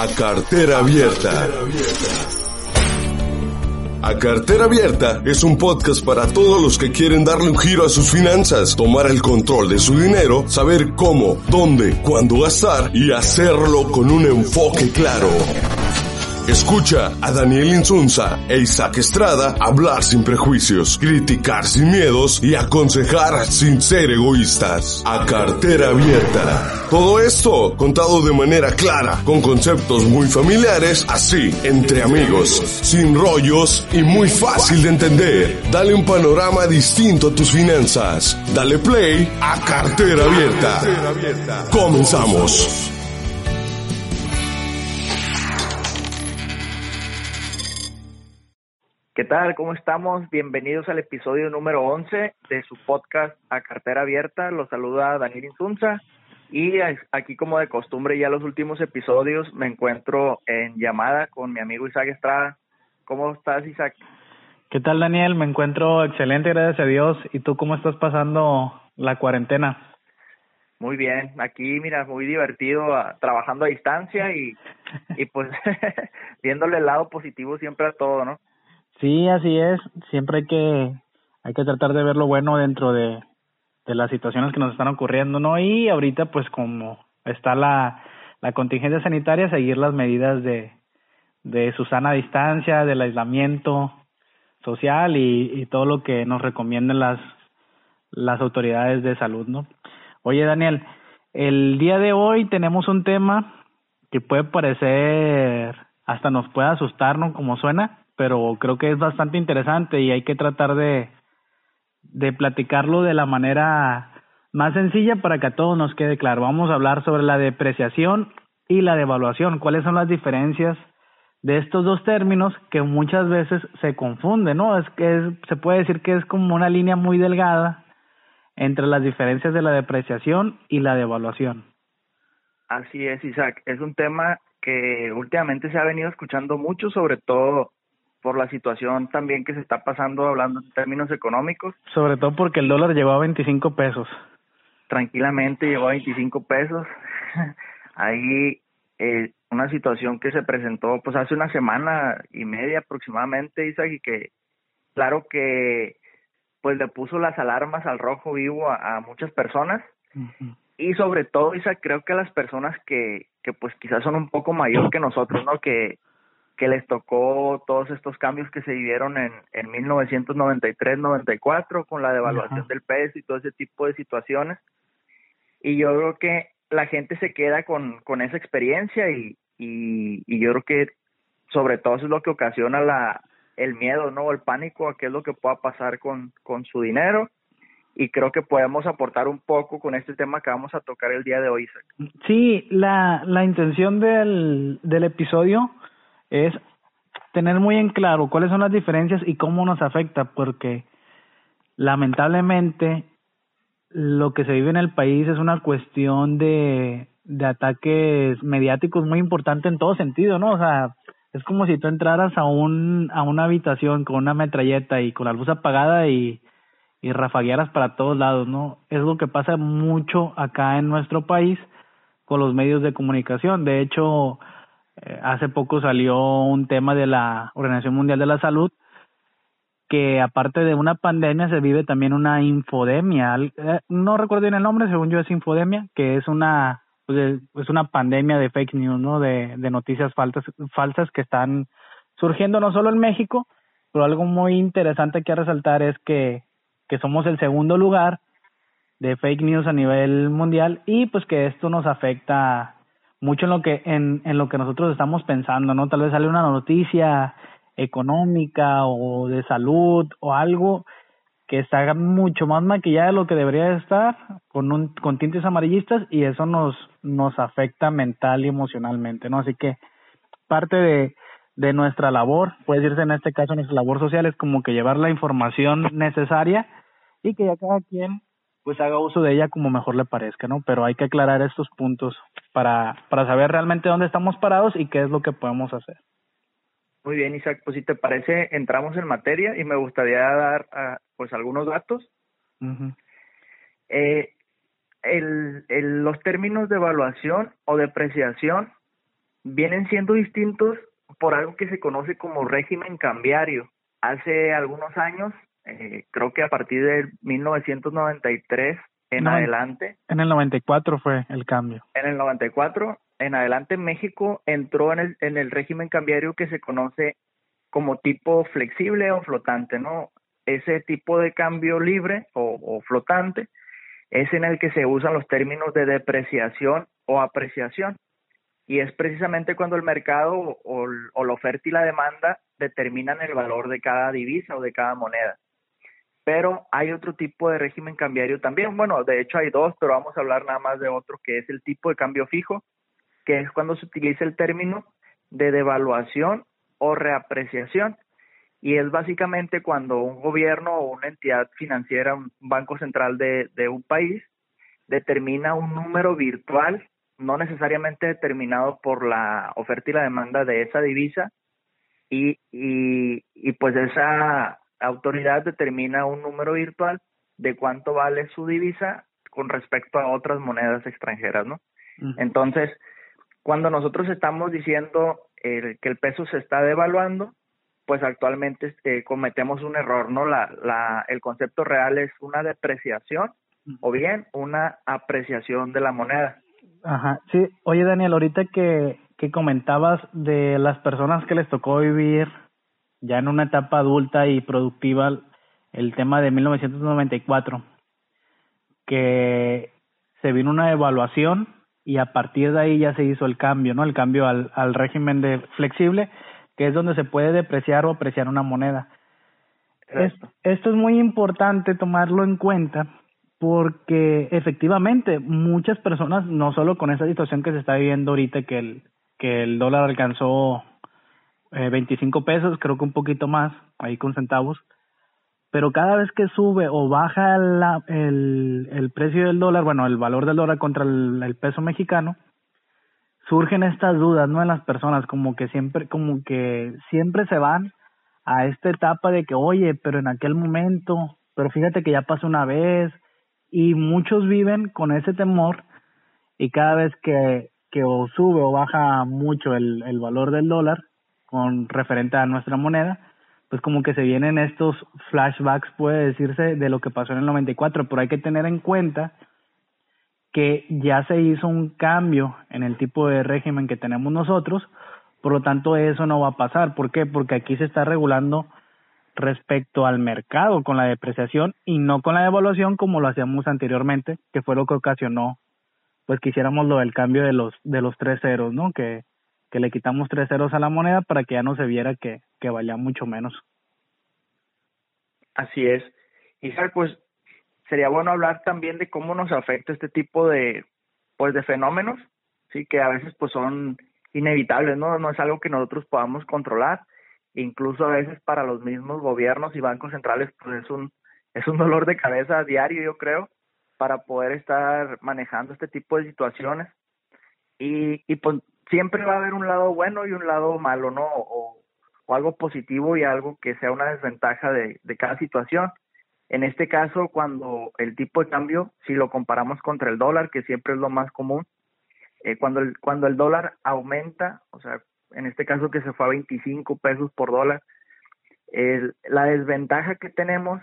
a cartera abierta. A Cartera Abierta es un podcast para todos los que quieren darle un giro a sus finanzas, tomar el control de su dinero, saber cómo, dónde, cuándo gastar y hacerlo con un enfoque claro. Escucha a Daniel Insunza e Isaac Estrada hablar sin prejuicios, criticar sin miedos y aconsejar sin ser egoístas. A cartera abierta. Todo esto contado de manera clara, con conceptos muy familiares, así, entre amigos, sin rollos y muy fácil de entender. Dale un panorama distinto a tus finanzas. Dale play a cartera abierta. Comenzamos. ¿Qué tal? ¿Cómo estamos? Bienvenidos al episodio número 11 de su podcast A Cartera Abierta. Los saluda Daniel Insunza. Y aquí, como de costumbre, ya los últimos episodios me encuentro en llamada con mi amigo Isaac Estrada. ¿Cómo estás, Isaac? ¿Qué tal, Daniel? Me encuentro excelente, gracias a Dios. ¿Y tú cómo estás pasando la cuarentena? Muy bien, aquí mira, muy divertido, trabajando a distancia y, y pues viéndole el lado positivo siempre a todo, ¿no? Sí, así es. Siempre hay que hay que tratar de ver lo bueno dentro de, de las situaciones que nos están ocurriendo, ¿no? Y ahorita, pues como está la, la contingencia sanitaria, seguir las medidas de, de su sana distancia, del aislamiento social y, todo lo que nos recomiendan las, las autoridades de salud, ¿no? Oye, Daniel, el día de hoy tenemos un tema que puede parecer, hasta nos puede asustar, ¿no? Como suena, pero creo que es bastante interesante y hay que tratar de, de platicarlo de la manera más sencilla para que a todos nos quede claro. Vamos a hablar sobre la depreciación y la devaluación. ¿Cuáles son las diferencias de estos dos términos que muchas veces se confunden, ¿no? Es que se puede decir que es como una línea muy delgada entre las diferencias de la depreciación y la devaluación. Así es, Isaac. Es un tema que últimamente se ha venido escuchando mucho, sobre todo por la situación también que se está pasando hablando en términos económicos. Sobre todo porque el dólar llegó a 25 pesos. Tranquilamente llegó a 25 pesos. Ahí eh, una situación que se presentó pues hace una semana y media aproximadamente, Isaac, y que claro que pues le puso las alarmas al rojo vivo a, muchas personas. Y sobre todo, Isaac, creo que a las personas que, que pues quizás son un poco mayor que nosotros, ¿no? Que, que les tocó todos estos cambios que se vivieron en, en 1993-94 con la devaluación del peso y todo ese tipo de situaciones. Y yo creo que la gente se queda con, con esa experiencia y, y, y yo creo que sobre todo eso es lo que ocasiona la, el miedo, ¿no? El pánico a qué es lo que pueda pasar con, con su dinero. Y creo que podemos aportar un poco con este tema que vamos a tocar el día de hoy, Isaac. Sí, la, la intención del, del episodio es tener muy en claro cuáles son las diferencias y cómo nos afecta, porque lamentablemente lo que se vive en el país es una cuestión de, de ataques mediáticos muy importante en todo sentido, ¿no? O sea, es como si tú entraras a un a una habitación con una metralleta y con la luz apagada y y rafaguearas para todos lados, ¿no? Es lo que pasa mucho acá en nuestro país con los medios de comunicación. De hecho, eh, hace poco salió un tema de la Organización Mundial de la Salud que aparte de una pandemia se vive también una infodemia. Eh, no recuerdo bien el nombre, según yo es infodemia, que es una pues es una pandemia de fake news, ¿no? De, de noticias falsas, falsas que están surgiendo no solo en México, pero algo muy interesante que resaltar es que, que somos el segundo lugar de fake news a nivel mundial y pues que esto nos afecta mucho en lo que en, en lo que nosotros estamos pensando, ¿no? Tal vez sale una noticia económica o de salud o algo que está mucho más maquillada de lo que debería estar con un con tintes amarillistas y eso nos nos afecta mental y emocionalmente, ¿no? Así que parte de de nuestra labor, puede decirse en este caso nuestra labor social es como que llevar la información necesaria y que ya cada quien pues haga uso de ella como mejor le parezca, ¿no? Pero hay que aclarar estos puntos para, para saber realmente dónde estamos parados y qué es lo que podemos hacer. Muy bien, Isaac, pues si te parece, entramos en materia y me gustaría dar uh, pues algunos datos. eh, el, el, los términos de evaluación o depreciación vienen siendo distintos por algo que se conoce como régimen cambiario. Hace algunos años, eh, creo que a partir de 1993 en adelante. En el 94 fue el cambio. En el 94 en adelante México entró en el, en el régimen cambiario que se conoce como tipo flexible o flotante, ¿no? Ese tipo de cambio libre o, o flotante es en el que se usan los términos de depreciación o apreciación y es precisamente cuando el mercado o, la oferta y la demanda determinan el valor de cada divisa o de cada moneda. Pero hay otro tipo de régimen cambiario también. Bueno, de hecho hay dos, pero vamos a hablar nada más de otro, que es el tipo de cambio fijo, que es cuando se utiliza el término de devaluación o reapreciación. Y es básicamente cuando un gobierno o una entidad financiera, un banco central de, de un país, determina un número virtual no necesariamente determinado por la oferta y la demanda de esa divisa y, y, y pues esa autoridad determina un número virtual de cuánto vale su divisa con respecto a otras monedas extranjeras, ¿no? Entonces, cuando nosotros estamos diciendo que el peso se está devaluando, pues actualmente este, cometemos un error, ¿no? La, la, el concepto real es una depreciación o bien una apreciación de la moneda. Ajá, sí. Oye, Daniel, ahorita que, que comentabas de las personas que les tocó vivir ya en una etapa adulta y productiva el tema de 1994, que se vino una evaluación y a partir de ahí ya se hizo el cambio, ¿no? El cambio al, al régimen de flexible, que es donde se puede depreciar o apreciar una moneda. Esto, esto es muy importante tomarlo en cuenta porque efectivamente muchas personas, no solo con esa situación que se está viviendo ahorita, que el, que el dólar alcanzó eh, 25 pesos, creo que un poquito más, ahí con centavos, pero cada vez que sube o baja el, el precio del dólar, bueno, el valor del dólar contra el, el peso mexicano, surgen estas dudas, ¿no? En las personas, como que siempre, como que siempre se van a esta etapa de que, oye, pero en aquel momento, pero fíjate que ya pasó una vez, y muchos viven con ese temor y cada vez que, que o sube o baja mucho el, el valor del dólar con referente a nuestra moneda, pues como que se vienen estos flashbacks, puede decirse, de lo que pasó en el 94, pero hay que tener en cuenta que ya se hizo un cambio en el tipo de régimen que tenemos nosotros, por lo tanto eso no va a pasar. ¿Por qué? Porque aquí se está regulando respecto al mercado con la depreciación y no con la devaluación como lo hacíamos anteriormente, que fue lo que ocasionó pues que hiciéramos lo del cambio de los de los tres ceros, ¿no? Que, que le quitamos tres ceros a la moneda para que ya no se viera que, que valía mucho menos. Así es. Y pues sería bueno hablar también de cómo nos afecta este tipo de pues de fenómenos, sí que a veces pues son inevitables, ¿no? No es algo que nosotros podamos controlar incluso a veces para los mismos gobiernos y bancos centrales pues es un es un dolor de cabeza diario yo creo para poder estar manejando este tipo de situaciones y y pues siempre va a haber un lado bueno y un lado malo no o, algo positivo y algo que sea una desventaja de, cada situación en este caso cuando el tipo de cambio si lo comparamos contra el dólar que siempre es lo más común eh, cuando el cuando el dólar aumenta o sea en este caso que se fue a 25 pesos por dólar. La desventaja que tenemos,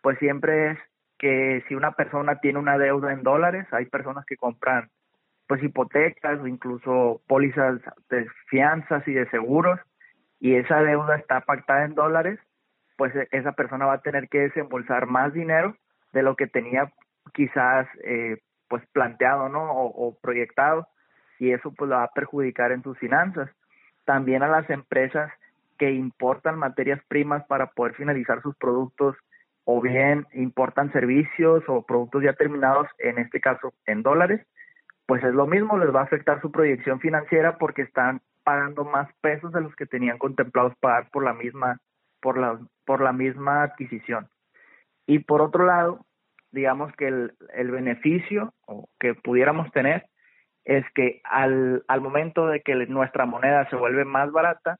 pues siempre es que si una persona tiene una deuda en dólares, hay personas que compran pues hipotecas o incluso pólizas de fianzas y de seguros y esa deuda está pactada en dólares, pues e, esa persona va a tener que desembolsar más dinero de lo que tenía quizás eh, pues planteado, ¿no? O, proyectado y eso pues lo va a perjudicar en sus finanzas también a las empresas que importan materias primas para poder finalizar sus productos o bien importan servicios o productos ya terminados, en este caso en dólares, pues es lo mismo, les va a afectar su proyección financiera porque están pagando más pesos de los que tenían contemplados pagar por la misma por la por la misma adquisición. Y por otro lado, digamos que el, el beneficio que pudiéramos tener es que al, al momento de que nuestra moneda se vuelve más barata,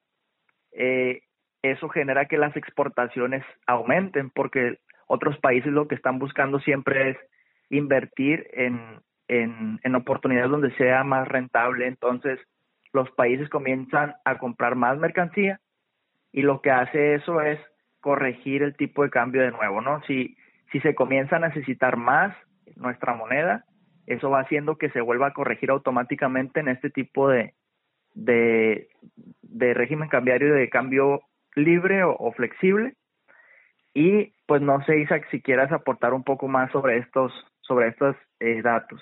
eh, eso genera que las exportaciones aumenten, porque otros países lo que están buscando siempre es invertir en, en, en oportunidades donde sea más rentable. Entonces, los países comienzan a comprar más mercancía y lo que hace eso es corregir el tipo de cambio de nuevo, ¿no? Si, si se comienza a necesitar más nuestra moneda, eso va haciendo que se vuelva a corregir automáticamente en este tipo de, de, de régimen cambiario de cambio libre o, flexible. Y pues no sé, Isaac, si quieras aportar un poco más sobre estos, sobre estos eh, datos.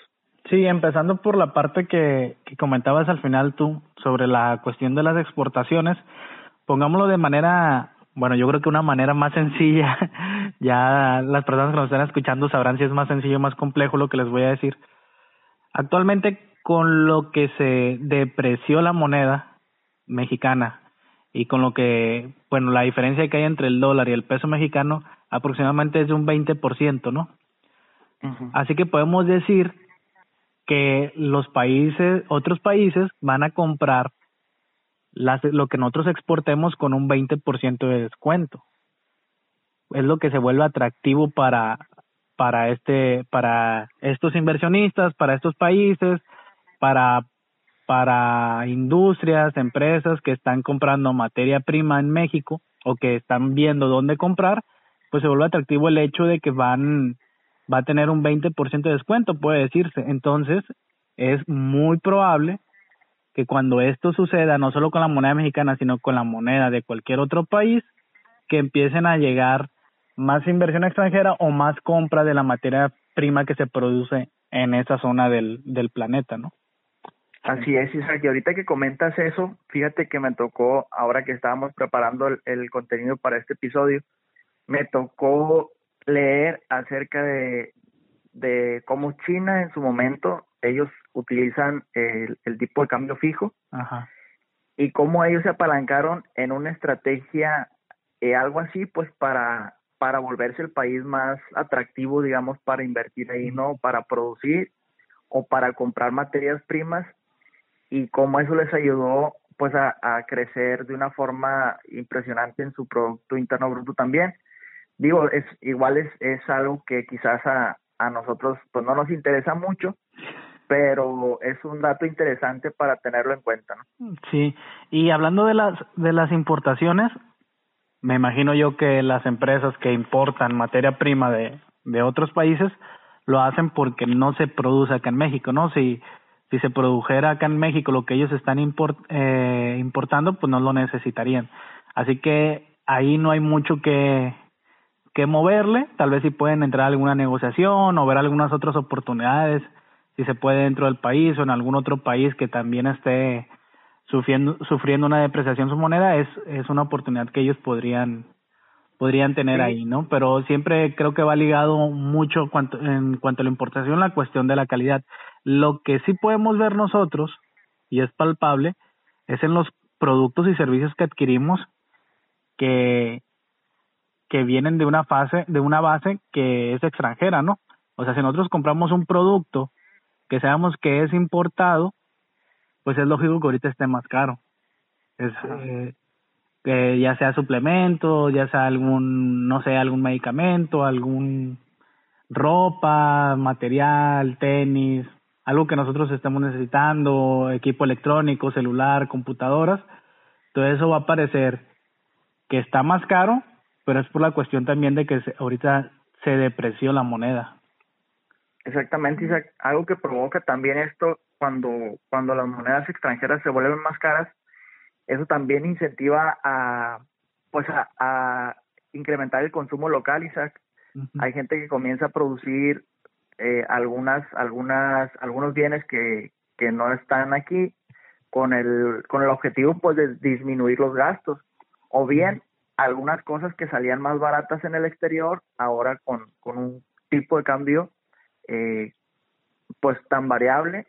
Sí, empezando por la parte que, que comentabas al final tú sobre la cuestión de las exportaciones, pongámoslo de manera, bueno, yo creo que una manera más sencilla, ya las personas que nos están escuchando sabrán si es más sencillo o más complejo lo que les voy a decir. Actualmente, con lo que se depreció la moneda mexicana y con lo que, bueno, la diferencia que hay entre el dólar y el peso mexicano aproximadamente es de un 20%, ¿no? Así que podemos decir que los países, otros países van a comprar lo que nosotros exportemos con un 20% de descuento. Es lo que se vuelve atractivo para, para este, para estos inversionistas, para estos países, para, para industrias, empresas que están comprando materia prima en México o que están viendo dónde comprar, pues se vuelve atractivo el hecho de que van, va a tener un 20% de descuento, puede decirse. Entonces, es muy probable que cuando esto suceda, no solo con la moneda mexicana, sino con la moneda de cualquier otro país, que empiecen a llegar más inversión extranjera o más compra de la materia prima que se produce en esa zona del, del planeta, ¿no? Así es, Isaac. Y ahorita que comentas eso, fíjate que me tocó, ahora que estábamos preparando el, el contenido para este episodio, me tocó leer acerca de, de cómo China en su momento ellos utilizan el, el tipo de cambio fijo Ajá. y cómo ellos se apalancaron en una estrategia eh, algo así pues para para volverse el país más atractivo digamos para invertir ahí no para producir o para comprar materias primas. Y cómo eso les ayudó pues a, a crecer de una forma impresionante en su producto interno bruto también digo es igual es, es algo que quizás a, a nosotros pues no nos interesa mucho pero es un dato interesante para tenerlo en cuenta. ¿no? Sí, y hablando de las de las importaciones, me imagino yo que las empresas que importan materia prima de de otros países lo hacen porque no se produce acá en México, ¿no? Si si se produjera acá en México lo que ellos están eh, importando, pues no lo necesitarían. Así que ahí no hay mucho que que moverle, tal vez si pueden entrar a alguna negociación o ver algunas otras oportunidades si se puede dentro del país o en algún otro país que también esté sufriendo sufriendo una depreciación su moneda es es una oportunidad que ellos podrían podrían tener ahí no pero siempre creo que va ligado mucho cuanto, en cuanto a la importación la cuestión de la calidad. Lo que sí podemos ver nosotros y es palpable es en los productos y servicios que adquirimos que que vienen de una fase de una base que es extranjera no o sea si nosotros compramos un producto que sabemos que es importado, pues es lógico que ahorita esté más caro. Es, eh, que ya sea suplemento, ya sea algún, no sé, algún medicamento, algún ropa, material, tenis, algo que nosotros estemos necesitando, equipo electrónico, celular, computadoras, todo eso va a parecer que está más caro, pero es por la cuestión también de que ahorita se depreció la moneda. Exactamente, Isaac. Algo que provoca también esto cuando, cuando las monedas extranjeras se vuelven más caras, eso también incentiva a, pues a, a incrementar el consumo local, Isaac. Hay gente que comienza a producir eh, algunas, algunas, algunos bienes que, que no están aquí con el, con el objetivo pues de disminuir los gastos. O bien algunas cosas que salían más baratas en el exterior, ahora con, con un tipo de cambio eh, pues tan variable,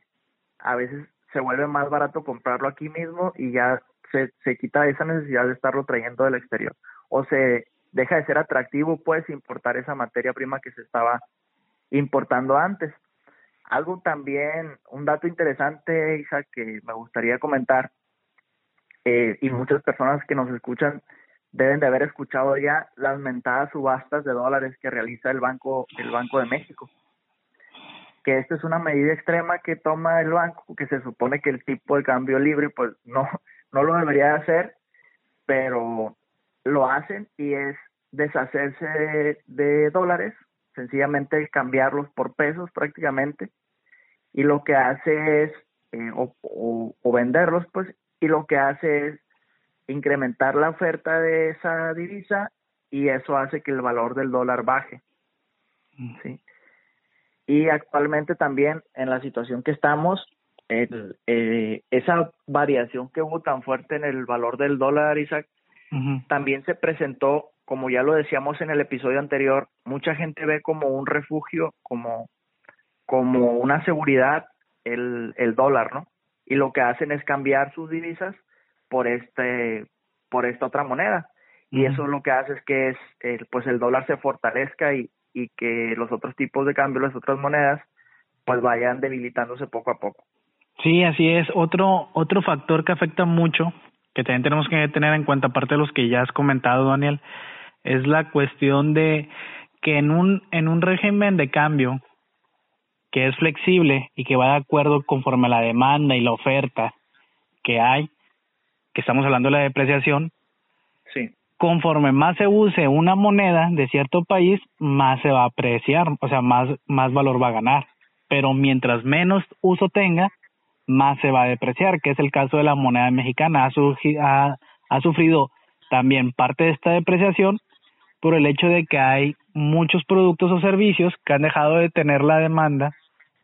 a veces se vuelve más barato comprarlo aquí mismo y ya se, se quita esa necesidad de estarlo trayendo del exterior. O se deja de ser atractivo, pues, importar esa materia prima que se estaba importando antes. Algo también, un dato interesante, Isa, que me gustaría comentar, eh, y muchas personas que nos escuchan deben de haber escuchado ya las mentadas subastas de dólares que realiza el Banco, el Banco de México. que esta es una medida extrema que toma el banco, que se supone que el tipo de cambio libre pues no, no lo debería hacer, pero lo hacen y es deshacerse de, dólares, sencillamente cambiarlos por pesos prácticamente, y lo que hace es, eh, o, o, venderlos pues, y lo que hace es incrementar la oferta de esa divisa y eso hace que el valor del dólar baje. Mm. ¿sí? Y actualmente también en la situación que estamos, eh, esa variación que hubo tan fuerte en el valor del dólar, Isaac, también se presentó, como ya lo decíamos en el episodio anterior, mucha gente ve como un refugio, como, como una seguridad el, el dólar, ¿no? Y lo que hacen es cambiar sus divisas por este por esta otra moneda y eso lo que hace es que es el, pues el dólar se fortalezca y, y que los otros tipos de cambio, las otras monedas, pues vayan debilitándose poco a poco. Sí, así es. Otro, otro factor que afecta mucho, que también tenemos que tener en cuenta, aparte de los que ya has comentado, Daniel, es la cuestión de que en un, en un régimen de cambio que es flexible y que va de acuerdo conforme a la demanda y la oferta que hay, que estamos hablando de la depreciación, conforme más se use una moneda de cierto país, más se va a apreciar, o sea, más, más valor va a ganar. Pero mientras menos uso tenga, más se va a depreciar, que es el caso de la moneda mexicana. Ha, ha sufrido también parte de esta depreciación por el hecho de que hay muchos productos o servicios que han dejado de tener la demanda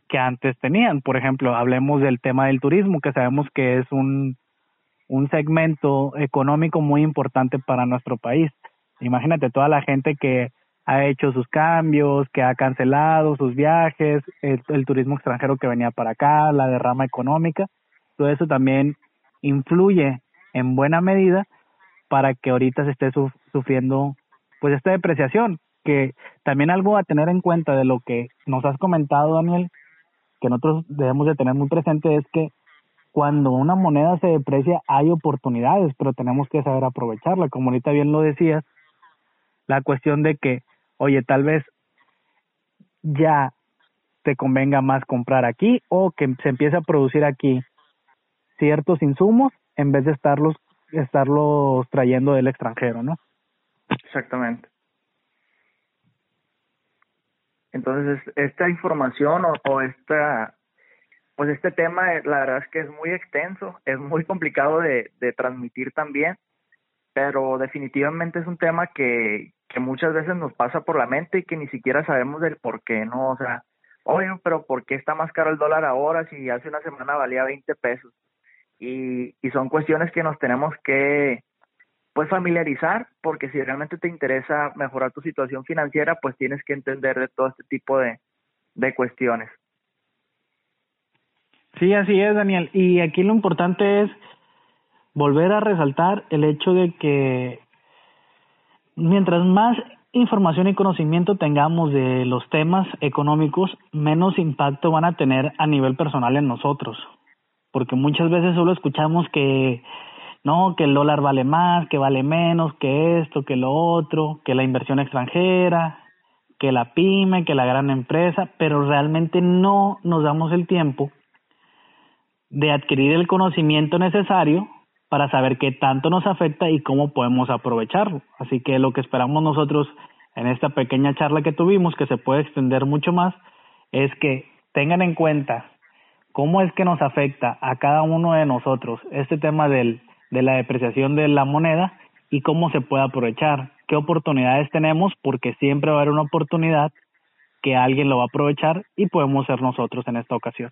que antes tenían. Por ejemplo, hablemos del tema del turismo, que sabemos que es un, un segmento económico muy importante para nuestro país. Imagínate toda la gente que ha hecho sus cambios, que ha cancelado sus viajes, el, turismo extranjero que venía para acá, la derrama económica, todo eso también influye en buena medida para que ahorita se esté sufriendo pues esta depreciación, que también algo a tener en cuenta de lo que nos has comentado, Daniel, que nosotros debemos de tener muy presente es que cuando una moneda se deprecia hay oportunidades, pero tenemos que saber aprovecharla. Como ahorita bien lo decías, la cuestión de que, oye, tal vez ya te convenga más comprar aquí o que se empiece a producir aquí ciertos insumos en vez de estarlos estarlos trayendo del extranjero, ¿no? Exactamente. Entonces, esta información o, o esta pues este tema, eh, la verdad es que es muy extenso, es muy complicado de, de transmitir también, pero definitivamente es un tema que, que muchas veces nos pasa por la mente y que ni siquiera sabemos del por qué, ¿no? O sea, oye, pero ¿por qué está más caro el dólar ahora si hace una semana valía 20 pesos? Y, y son cuestiones que nos tenemos que, pues, familiarizar, porque si realmente te interesa mejorar tu situación financiera, pues tienes que entender de todo este tipo de, de cuestiones. Sí, así es, Daniel. Y aquí lo importante es volver a resaltar el hecho de que mientras más información y conocimiento tengamos de los temas económicos, menos impacto van a tener a nivel personal en nosotros. Porque muchas veces solo escuchamos que no, que el dólar vale más, que vale menos, que esto, que lo otro, que la inversión extranjera, que la pyme, que la gran empresa, pero realmente no nos damos el tiempo de adquirir el conocimiento necesario para saber qué tanto nos afecta y cómo podemos aprovecharlo. Así que lo que esperamos nosotros en esta pequeña charla que tuvimos, que se puede extender mucho más, es que tengan en cuenta cómo es que nos afecta a cada uno de nosotros este tema del, de la depreciación de la moneda y cómo se puede aprovechar, qué oportunidades tenemos, porque siempre va a haber una oportunidad que alguien lo va a aprovechar y podemos ser nosotros en esta ocasión.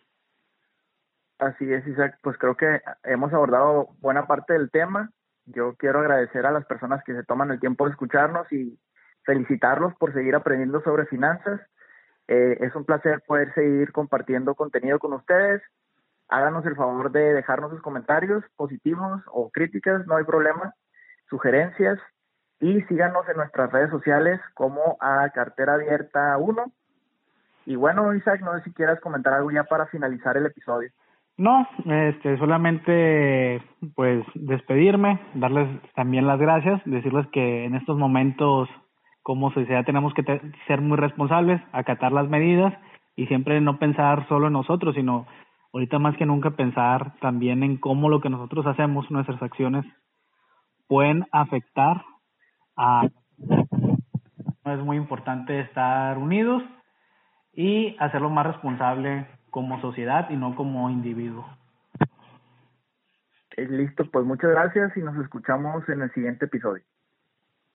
Así es, Isaac. Pues creo que hemos abordado buena parte del tema. Yo quiero agradecer a las personas que se toman el tiempo de escucharnos y felicitarlos por seguir aprendiendo sobre finanzas. Eh, es un placer poder seguir compartiendo contenido con ustedes. Háganos el favor de dejarnos sus comentarios positivos o críticas, no hay problema, sugerencias y síganos en nuestras redes sociales como a Cartera Abierta 1. Y bueno, Isaac, no sé si quieras comentar algo ya para finalizar el episodio. No, este, solamente pues despedirme, darles también las gracias, decirles que en estos momentos como sociedad tenemos que ser muy responsables, acatar las medidas y siempre no pensar solo en nosotros, sino ahorita más que nunca pensar también en cómo lo que nosotros hacemos, nuestras acciones, pueden afectar a... Es muy importante estar unidos y hacerlo más responsable como sociedad y no como individuo. Listo, pues muchas gracias y nos escuchamos en el siguiente episodio.